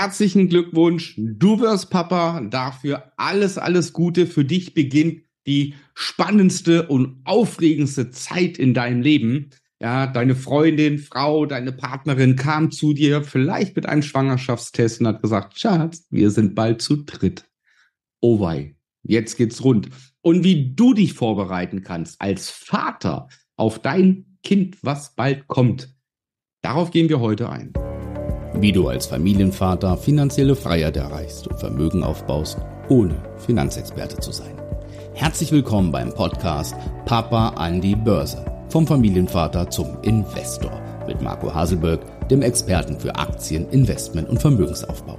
herzlichen Glückwunsch. Du wirst Papa. Dafür alles, alles Gute. Für dich beginnt die spannendste und aufregendste Zeit in deinem Leben. Ja, deine Freundin, Frau, deine Partnerin kam zu dir, vielleicht mit einem Schwangerschaftstest und hat gesagt, Schatz, wir sind bald zu dritt. Oh wei, jetzt geht's rund. Und wie du dich vorbereiten kannst als Vater auf dein Kind, was bald kommt. Darauf gehen wir heute ein. Wie du als Familienvater finanzielle Freiheit erreichst und Vermögen aufbaust, ohne Finanzexperte zu sein. Herzlich willkommen beim Podcast Papa an die Börse. Vom Familienvater zum Investor mit Marco Haselberg, dem Experten für Aktien, Investment und Vermögensaufbau.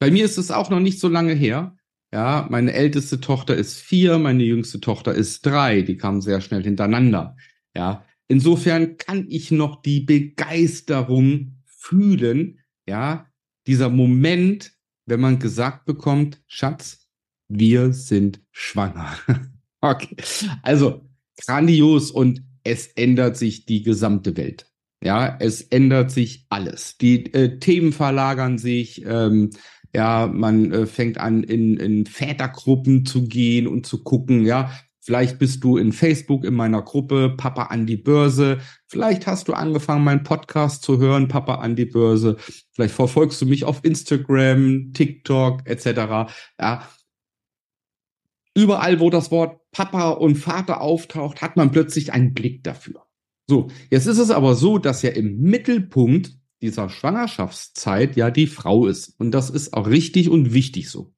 Bei mir ist es auch noch nicht so lange her. Ja, meine älteste Tochter ist vier, meine jüngste Tochter ist drei. Die kamen sehr schnell hintereinander. Ja, insofern kann ich noch die Begeisterung fühlen. Ja, dieser Moment, wenn man gesagt bekommt, Schatz, wir sind schwanger. okay. Also grandios und es ändert sich die gesamte Welt. Ja, es ändert sich alles. Die äh, Themen verlagern sich. Ähm, ja, man äh, fängt an, in, in Vätergruppen zu gehen und zu gucken, ja, Vielleicht bist du in Facebook in meiner Gruppe Papa an die Börse. Vielleicht hast du angefangen, meinen Podcast zu hören, Papa an die Börse. Vielleicht verfolgst du mich auf Instagram, TikTok etc. Ja, Überall, wo das Wort Papa und Vater auftaucht, hat man plötzlich einen Blick dafür. So, jetzt ist es aber so, dass ja im Mittelpunkt dieser Schwangerschaftszeit ja die Frau ist. Und das ist auch richtig und wichtig so.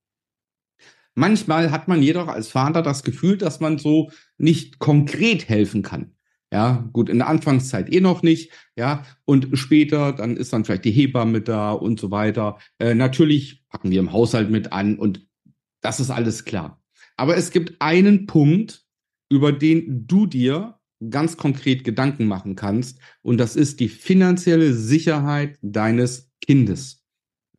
Manchmal hat man jedoch als Vater das Gefühl, dass man so nicht konkret helfen kann. Ja, gut, in der Anfangszeit eh noch nicht, ja, und später, dann ist dann vielleicht die Hebamme da und so weiter. Äh, natürlich packen wir im Haushalt mit an und das ist alles klar. Aber es gibt einen Punkt, über den du dir ganz konkret Gedanken machen kannst, und das ist die finanzielle Sicherheit deines Kindes.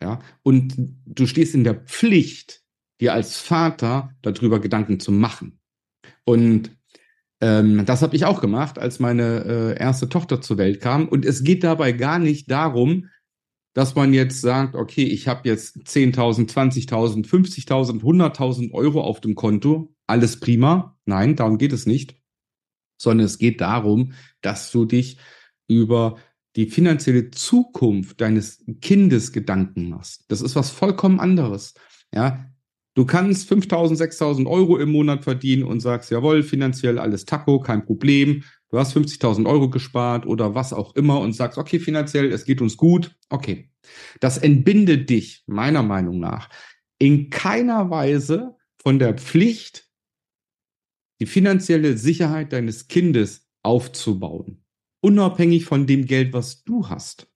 Ja, und du stehst in der Pflicht, dir als Vater darüber Gedanken zu machen. Und ähm, das habe ich auch gemacht, als meine äh, erste Tochter zur Welt kam. Und es geht dabei gar nicht darum, dass man jetzt sagt, okay, ich habe jetzt 10.000, 20.000, 50.000, 100.000 Euro auf dem Konto, alles prima. Nein, darum geht es nicht, sondern es geht darum, dass du dich über die finanzielle Zukunft deines Kindes Gedanken machst. Das ist was vollkommen anderes. Ja, du kannst 5.000, 6.000 Euro im Monat verdienen und sagst, jawohl, finanziell alles Taco, kein Problem du hast 50.000 Euro gespart oder was auch immer und sagst, okay, finanziell, es geht uns gut, okay. Das entbindet dich, meiner Meinung nach, in keiner Weise von der Pflicht, die finanzielle Sicherheit deines Kindes aufzubauen. Unabhängig von dem Geld, was du hast.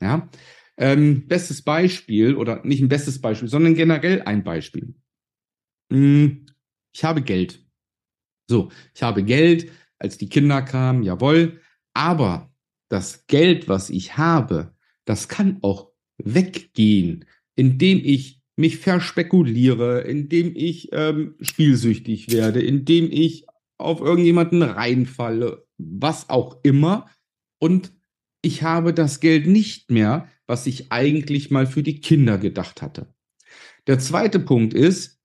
Ja. Ähm, bestes Beispiel oder nicht ein bestes Beispiel, sondern generell ein Beispiel. Hm, ich habe Geld. So, ich habe Geld, als die Kinder kamen, jawohl. Aber das Geld, was ich habe, das kann auch weggehen, indem ich mich verspekuliere, indem ich ähm, spielsüchtig werde, indem ich auf irgendjemanden reinfalle, was auch immer. Und ich habe das Geld nicht mehr, was ich eigentlich mal für die Kinder gedacht hatte. Der zweite Punkt ist,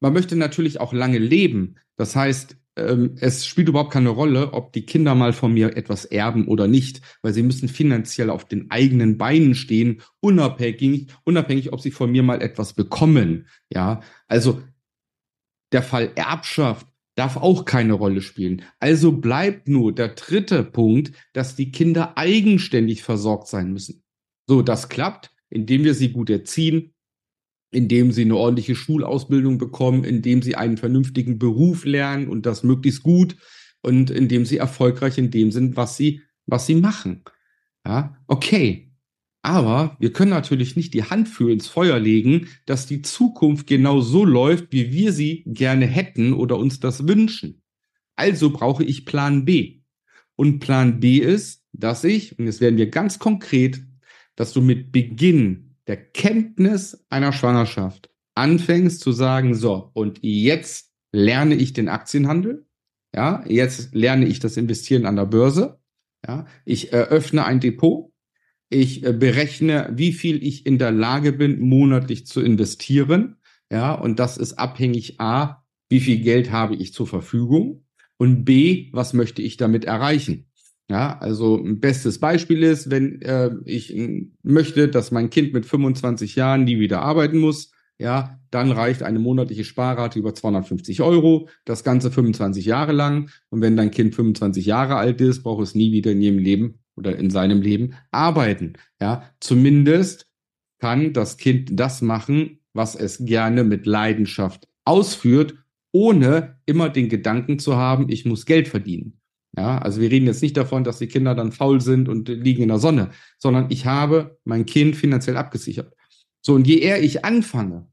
man möchte natürlich auch lange leben. Das heißt, ähm, es spielt überhaupt keine Rolle, ob die Kinder mal von mir etwas erben oder nicht, weil sie müssen finanziell auf den eigenen Beinen stehen, unabhängig, unabhängig, ob sie von mir mal etwas bekommen. Ja, also der Fall Erbschaft darf auch keine Rolle spielen. Also bleibt nur der dritte Punkt, dass die Kinder eigenständig versorgt sein müssen. So, das klappt, indem wir sie gut erziehen, indem sie eine ordentliche Schulausbildung bekommen, indem sie einen vernünftigen Beruf lernen und das möglichst gut und indem sie erfolgreich in dem sind, was sie, was sie machen. Ja, okay. Aber wir können natürlich nicht die Hand für ins Feuer legen, dass die Zukunft genau so läuft, wie wir sie gerne hätten oder uns das wünschen. Also brauche ich Plan B. Und Plan B ist, dass ich, und jetzt werden wir ganz konkret, dass du mit Beginn der Kenntnis einer Schwangerschaft anfängst zu sagen, so, und jetzt lerne ich den Aktienhandel, ja, jetzt lerne ich das Investieren an der Börse, ja, ich eröffne ein Depot, Ich äh, berechne, wie viel ich in der Lage bin, monatlich zu investieren. Ja, und das ist abhängig A, wie viel Geld habe ich zur Verfügung und B, was möchte ich damit erreichen? Ja, also ein bestes Beispiel ist, wenn äh, ich möchte, dass mein Kind mit 25 Jahren nie wieder arbeiten muss, ja, dann reicht eine monatliche Sparrate über 250 Euro, das Ganze 25 Jahre lang. Und wenn dein Kind 25 Jahre alt ist, braucht es nie wieder in ihrem Leben oder in seinem Leben arbeiten. Ja, zumindest kann das Kind das machen, was es gerne mit Leidenschaft ausführt, ohne immer den Gedanken zu haben, ich muss Geld verdienen. Ja, also wir reden jetzt nicht davon, dass die Kinder dann faul sind und liegen in der Sonne, sondern ich habe mein Kind finanziell abgesichert. So, und je eher ich anfange,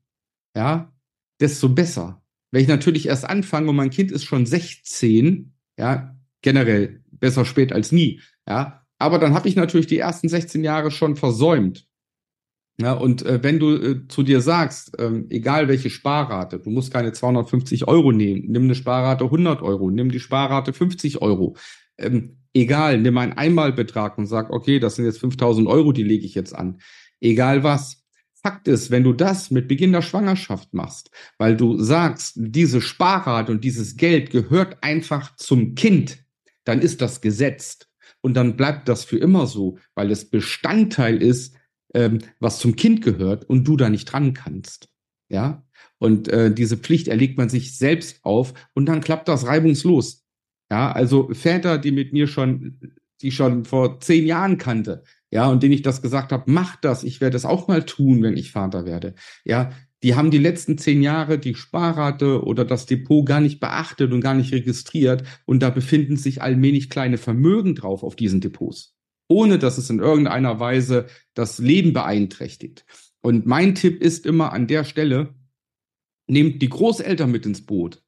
ja, desto besser. Wenn ich natürlich erst anfange und mein Kind ist schon 16, ja, generell besser spät als nie, ja, aber dann habe ich natürlich die ersten 16 Jahre schon versäumt. Ja, und äh, wenn du äh, zu dir sagst, ähm, egal welche Sparrate, du musst keine 250 Euro nehmen, nimm eine Sparrate 100 Euro, nimm die Sparrate 50 Euro, ähm, egal, nimm einen Einmalbetrag und sag, okay, das sind jetzt 5000 Euro, die lege ich jetzt an. Egal was. Fakt ist, wenn du das mit Beginn der Schwangerschaft machst, weil du sagst, diese Sparrate und dieses Geld gehört einfach zum Kind, dann ist das gesetzt. Und dann bleibt das für immer so, weil es Bestandteil ist ähm, was zum Kind gehört und du da nicht dran kannst. Ja. Und äh, diese Pflicht erlegt man sich selbst auf und dann klappt das reibungslos. Ja, also Väter, die mit mir schon, die schon vor zehn Jahren kannte, ja, und denen ich das gesagt habe, mach das, ich werde es auch mal tun, wenn ich Vater werde. Ja, die haben die letzten zehn Jahre die Sparrate oder das Depot gar nicht beachtet und gar nicht registriert und da befinden sich allmählich kleine Vermögen drauf auf diesen Depots ohne dass es in irgendeiner Weise das Leben beeinträchtigt. Und mein Tipp ist immer an der Stelle, nehmt die Großeltern mit ins Boot.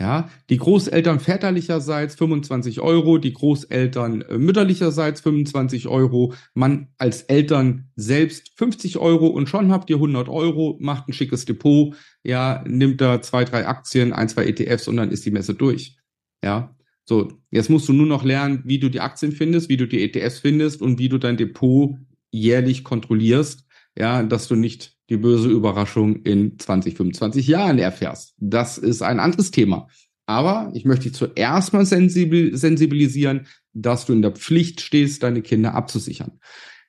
Ja, die Großeltern väterlicherseits 25 Euro, die Großeltern äh, mütterlicherseits 25 Euro, man als Eltern selbst 50 Euro und schon habt ihr 100 Euro, macht ein schickes Depot, ja, nimmt da zwei, drei Aktien, ein, zwei ETFs und dann ist die Messe durch. Ja, so, jetzt musst du nur noch lernen, wie du die Aktien findest, wie du die ETFs findest und wie du dein Depot jährlich kontrollierst, ja, dass du nicht die böse Überraschung in 20, 25 Jahren erfährst. Das ist ein anderes Thema. Aber ich möchte dich zuerst mal sensibilisieren, dass du in der Pflicht stehst, deine Kinder abzusichern.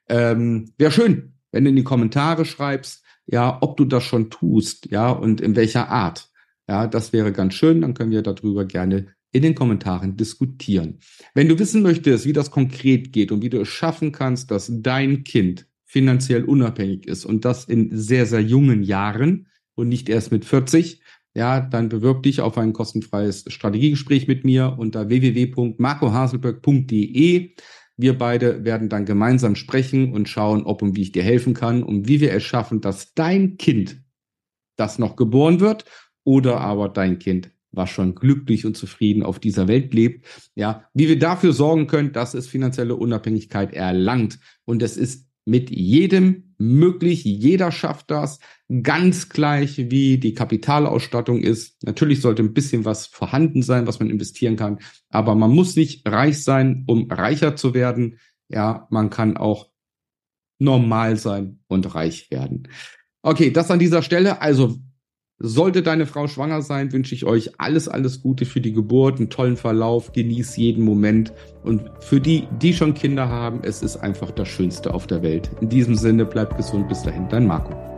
Ähm, Wäre schön, wenn du in die Kommentare schreibst, ja, ob du das schon tust, ja, und in welcher Art. Ja, das wäre ganz schön, dann können wir darüber gerne in den Kommentaren diskutieren. Wenn du wissen möchtest, wie das konkret geht und wie du es schaffen kannst, dass dein Kind finanziell unabhängig ist und das in sehr, sehr jungen Jahren und nicht erst mit 40, ja, dann bewirb dich auf ein kostenfreies Strategiegespräch mit mir unter www.marcohaselberg.de. Wir beide werden dann gemeinsam sprechen und schauen, ob und wie ich dir helfen kann und wie wir es schaffen, dass dein Kind, das noch geboren wird, oder aber dein Kind was schon glücklich und zufrieden auf dieser Welt lebt. Ja, wie wir dafür sorgen können, dass es finanzielle Unabhängigkeit erlangt. Und es ist mit jedem möglich. Jeder schafft das. Ganz gleich wie die Kapitalausstattung ist. Natürlich sollte ein bisschen was vorhanden sein, was man investieren kann. Aber man muss nicht reich sein, um reicher zu werden. Ja, man kann auch normal sein und reich werden. Okay, das an dieser Stelle. Also sollte deine Frau schwanger sein, wünsche ich euch alles, alles Gute für die Geburt, einen tollen Verlauf, genieß jeden Moment. Und für die, die schon Kinder haben, es ist einfach das Schönste auf der Welt. In diesem Sinne, bleibt gesund, bis dahin, dein Marco.